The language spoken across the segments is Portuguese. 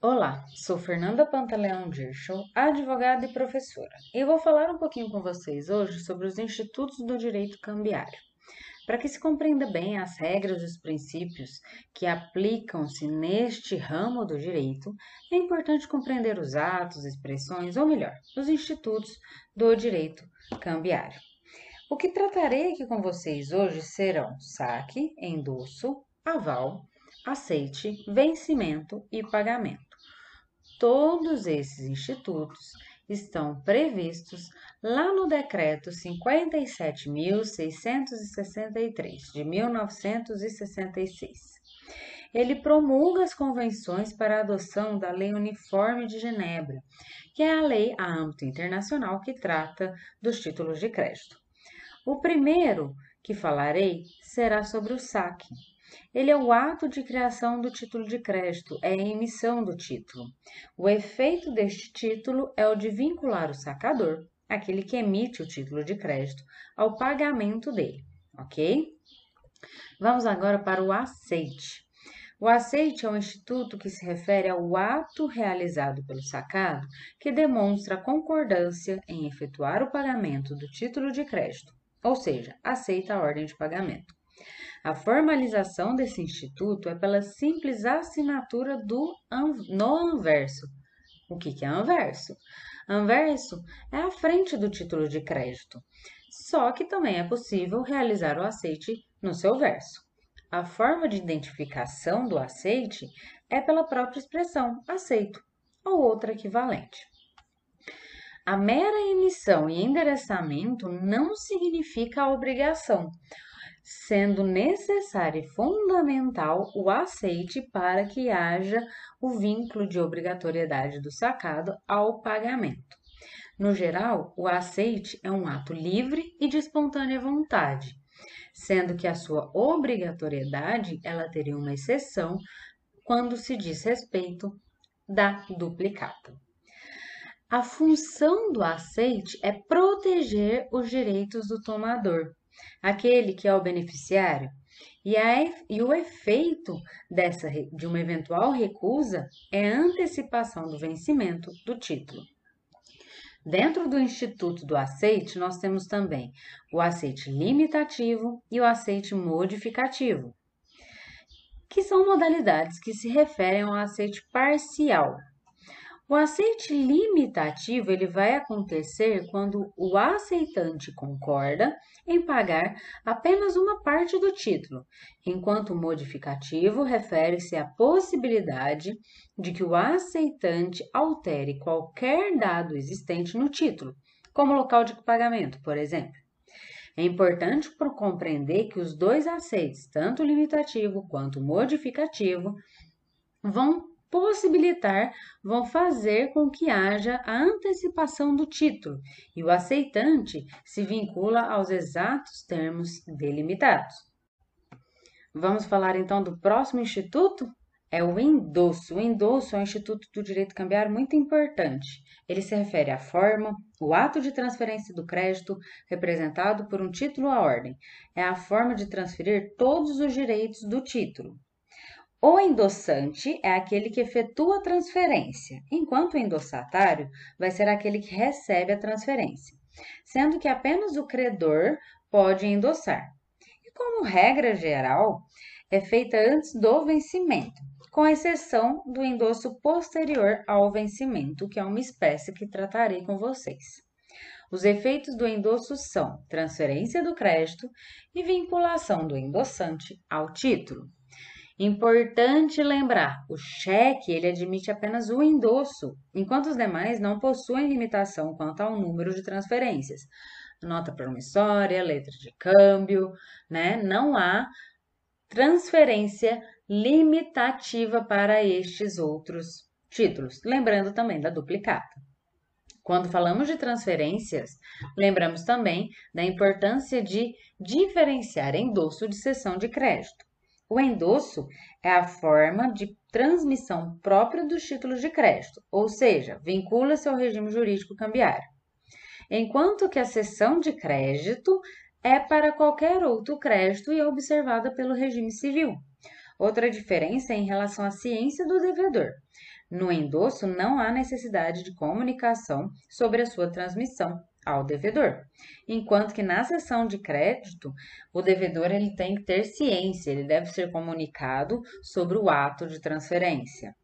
Olá, sou Fernanda Pantaleão Dirschel, advogada e professora, e vou falar um pouquinho com vocês hoje sobre os institutos do direito cambiário. Para que se compreenda bem as regras e os princípios que aplicam-se neste ramo do direito, é importante compreender os atos, expressões, ou melhor, os institutos do direito cambiário. O que tratarei aqui com vocês hoje serão saque, endosso, aval, aceite, vencimento e pagamento. Todos esses institutos estão previstos lá no Decreto 57.663 de 1966. Ele promulga as convenções para a adoção da Lei Uniforme de Genebra, que é a lei a âmbito internacional que trata dos títulos de crédito. O primeiro que falarei será sobre o saque. Ele é o ato de criação do título de crédito, é a emissão do título. O efeito deste título é o de vincular o sacador, aquele que emite o título de crédito, ao pagamento dele, ok? Vamos agora para o aceite. O aceite é um instituto que se refere ao ato realizado pelo sacado que demonstra concordância em efetuar o pagamento do título de crédito, ou seja, aceita a ordem de pagamento. A formalização desse instituto é pela simples assinatura do no anverso. O que, que é anverso? Anverso é a frente do título de crédito, só que também é possível realizar o aceite no seu verso. A forma de identificação do aceite é pela própria expressão aceito ou outra equivalente. A mera emissão e endereçamento não significa a obrigação, sendo necessário e fundamental o aceite para que haja o vínculo de obrigatoriedade do sacado ao pagamento. No geral, o aceite é um ato livre e de espontânea vontade, sendo que a sua obrigatoriedade ela teria uma exceção quando se diz respeito da duplicata. A função do aceite é proteger os direitos do tomador, aquele que é o beneficiário, e, a, e o efeito dessa, de uma eventual recusa é antecipação do vencimento do título. Dentro do Instituto do Aceite, nós temos também o aceite limitativo e o aceite modificativo, que são modalidades que se referem ao aceite parcial, o aceite limitativo ele vai acontecer quando o aceitante concorda em pagar apenas uma parte do título, enquanto o modificativo refere-se à possibilidade de que o aceitante altere qualquer dado existente no título, como local de pagamento, por exemplo. É importante compreender que os dois aceites, tanto o limitativo quanto o modificativo, vão possibilitar vão fazer com que haja a antecipação do título e o aceitante se vincula aos exatos termos delimitados. Vamos falar então do próximo instituto? É o endosso. O endosso é um instituto do direito cambiário muito importante. Ele se refere à forma, o ato de transferência do crédito representado por um título à ordem. É a forma de transferir todos os direitos do título. O endossante é aquele que efetua a transferência, enquanto o endossatário vai ser aquele que recebe a transferência, sendo que apenas o credor pode endossar. E como regra geral, é feita antes do vencimento, com exceção do endosso posterior ao vencimento, que é uma espécie que tratarei com vocês. Os efeitos do endosso são transferência do crédito e vinculação do endossante ao título. Importante lembrar, o cheque ele admite apenas o endosso, enquanto os demais não possuem limitação quanto ao número de transferências. Nota promissória, letra de câmbio, né? Não há transferência limitativa para estes outros títulos. Lembrando também da duplicata. Quando falamos de transferências, lembramos também da importância de diferenciar endosso de cessão de crédito. O endosso é a forma de transmissão própria dos títulos de crédito, ou seja, vincula-se ao regime jurídico cambiário. Enquanto que a cessão de crédito é para qualquer outro crédito e é observada pelo regime civil. Outra diferença é em relação à ciência do devedor. No endosso, não há necessidade de comunicação sobre a sua transmissão ao devedor, enquanto que na sessão de crédito, o devedor ele tem que ter ciência, ele deve ser comunicado sobre o ato de transferência.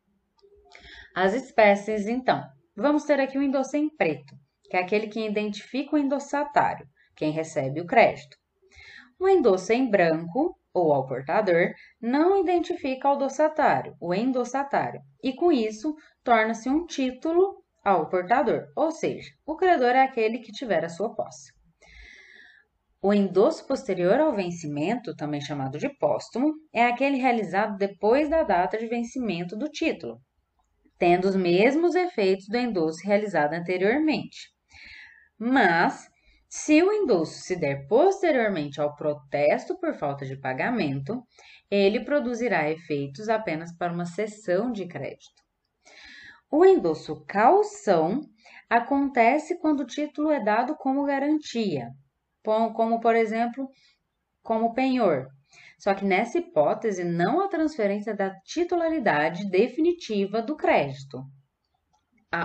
As espécies, então, vamos ter aqui o endosso em preto, que é aquele que identifica o endossatário, quem recebe o crédito. O endosso em branco ou ao portador não identifica o dossatário, o endossatário, e com isso torna-se um título ao portador, ou seja, o credor é aquele que tiver a sua posse. O endosso posterior ao vencimento, também chamado de póstumo, é aquele realizado depois da data de vencimento do título, tendo os mesmos efeitos do endosso realizado anteriormente. Mas se o endosso se der posteriormente ao protesto por falta de pagamento, ele produzirá efeitos apenas para uma cessão de crédito. O endosso calção acontece quando o título é dado como garantia, como por exemplo, como penhor. Só que nessa hipótese não a transferência da titularidade definitiva do crédito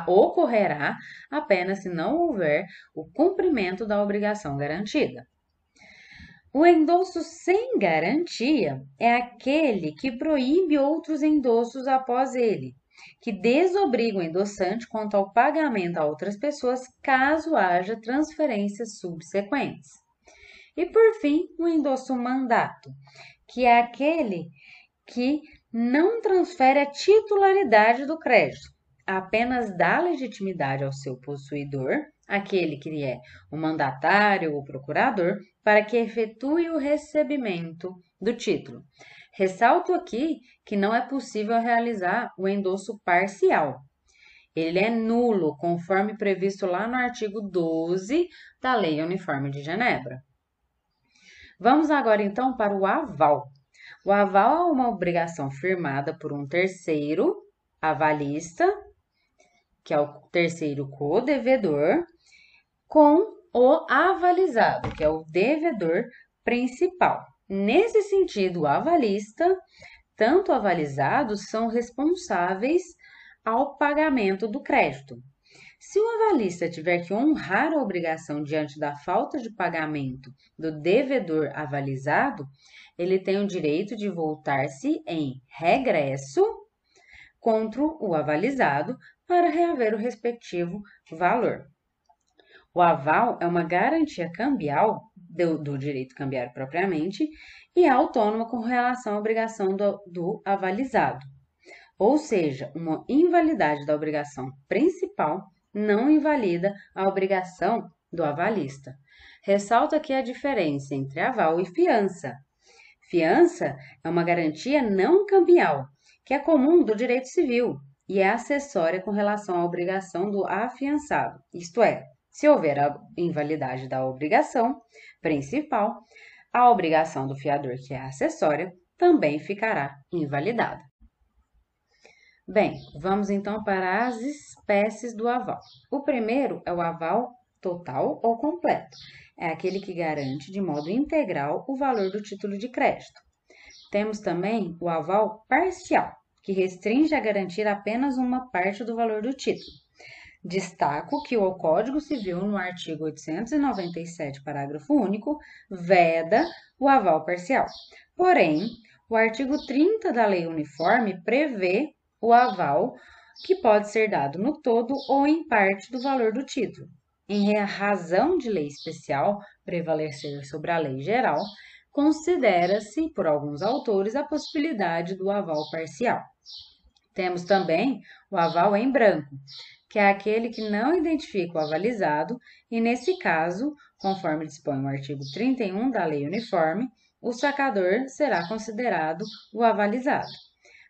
ocorrerá apenas se não houver o cumprimento da obrigação garantida. O endosso sem garantia é aquele que proíbe outros endossos após ele, que desobriga o endossante quanto ao pagamento a outras pessoas caso haja transferências subsequentes. E por fim, o endosso mandato, que é aquele que não transfere a titularidade do crédito, apenas dá legitimidade ao seu possuidor, aquele que é o mandatário ou procurador, para que efetue o recebimento do título. Ressalto aqui que não é possível realizar o endosso parcial. Ele é nulo, conforme previsto lá no artigo 12 da Lei Uniforme de Genebra. Vamos agora então para o aval. O aval é uma obrigação firmada por um terceiro avalista que é o terceiro co-devedor, com o avalizado, que é o devedor principal. Nesse sentido, o avalista, tanto avalizados são responsáveis ao pagamento do crédito. Se o avalista tiver que honrar a obrigação diante da falta de pagamento do devedor avalizado, ele tem o direito de voltar-se em regresso contra o avalizado para reaver o respectivo valor. O aval é uma garantia cambial do, do direito cambiário propriamente e é autônoma com relação à obrigação do, do avalizado. Ou seja, uma invalidade da obrigação principal não invalida a obrigação do avalista. Ressalto aqui a diferença entre aval e fiança. Fiança é uma garantia não cambial, que é comum do direito civil, e é acessória com relação à obrigação do afiançado, isto é, se houver a invalidade da obrigação principal, a obrigação do fiador, que é acessória, também ficará invalidada. Bem, vamos então para as espécies do aval. O primeiro é o aval total ou completo. É aquele que garante de modo integral o valor do título de crédito. Temos também o aval parcial, que restringe a garantir apenas uma parte do valor do título. Destaco que o Código Civil, no artigo 897, parágrafo único, veda o aval parcial. Porém, o artigo 30 da Lei Uniforme prevê o aval que pode ser dado no todo ou em parte do valor do título. Em razão de lei especial prevalecer sobre a lei geral, considera-se, por alguns autores, a possibilidade do aval parcial. Temos também o aval em branco, que é aquele que não identifica o avalizado, e nesse caso, conforme dispõe o artigo 31 da Lei Uniforme, o sacador será considerado o avalizado.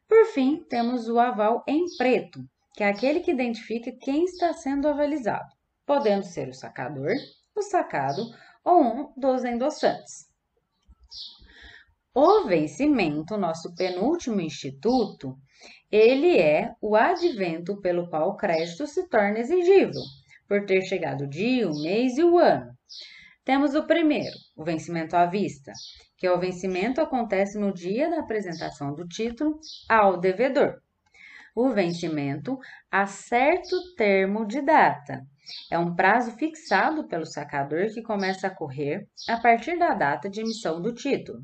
Por fim, temos o aval em preto, que é aquele que identifica quem está sendo avalizado, podendo ser o sacador, o sacado ou um dos endossantes. O vencimento, nosso penúltimo instituto, ele é o advento pelo qual o crédito se torna exigível, por ter chegado o dia, o mês e o ano. Temos o primeiro, o vencimento à vista, que é o vencimento acontece no dia da apresentação do título ao devedor. O vencimento a certo termo de data. É um prazo fixado pelo sacador que começa a correr a partir da data de emissão do título.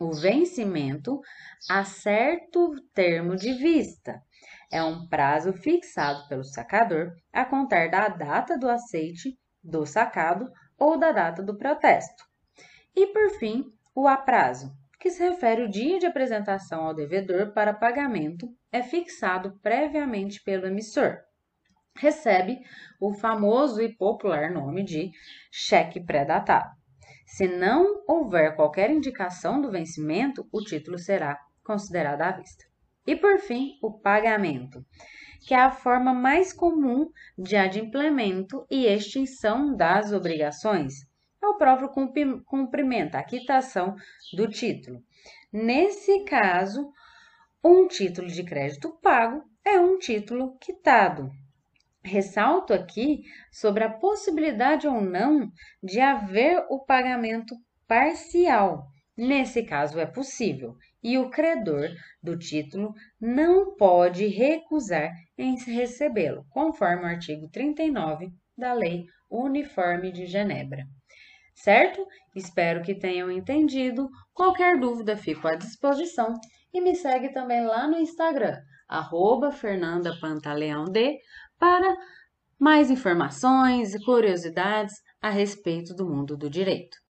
O vencimento a certo termo de vista é um prazo fixado pelo sacador a contar da data do aceite do sacado ou da data do protesto. E, por fim, o aprazo, que se refere ao dia de apresentação ao devedor para pagamento, é fixado previamente pelo emissor. Recebe o famoso e popular nome de cheque pré-datado. Se não houver qualquer indicação do vencimento, o título será considerado à vista. E por fim, o pagamento, que é a forma mais comum de adimplemento e extinção das obrigações. É o próprio cumprimento, a quitação do título. Nesse caso, um título de crédito pago é um título quitado. Ressalto aqui sobre a possibilidade ou não de haver o pagamento parcial. Nesse caso, é possível e o credor do título não pode recusar em recebê-lo, conforme o artigo 39 da Lei Uniforme de Genebra. Certo? Espero que tenham entendido. Qualquer dúvida, fico à disposição e me segue também lá no Instagram, arroba para mais informações e curiosidades a respeito do mundo do direito.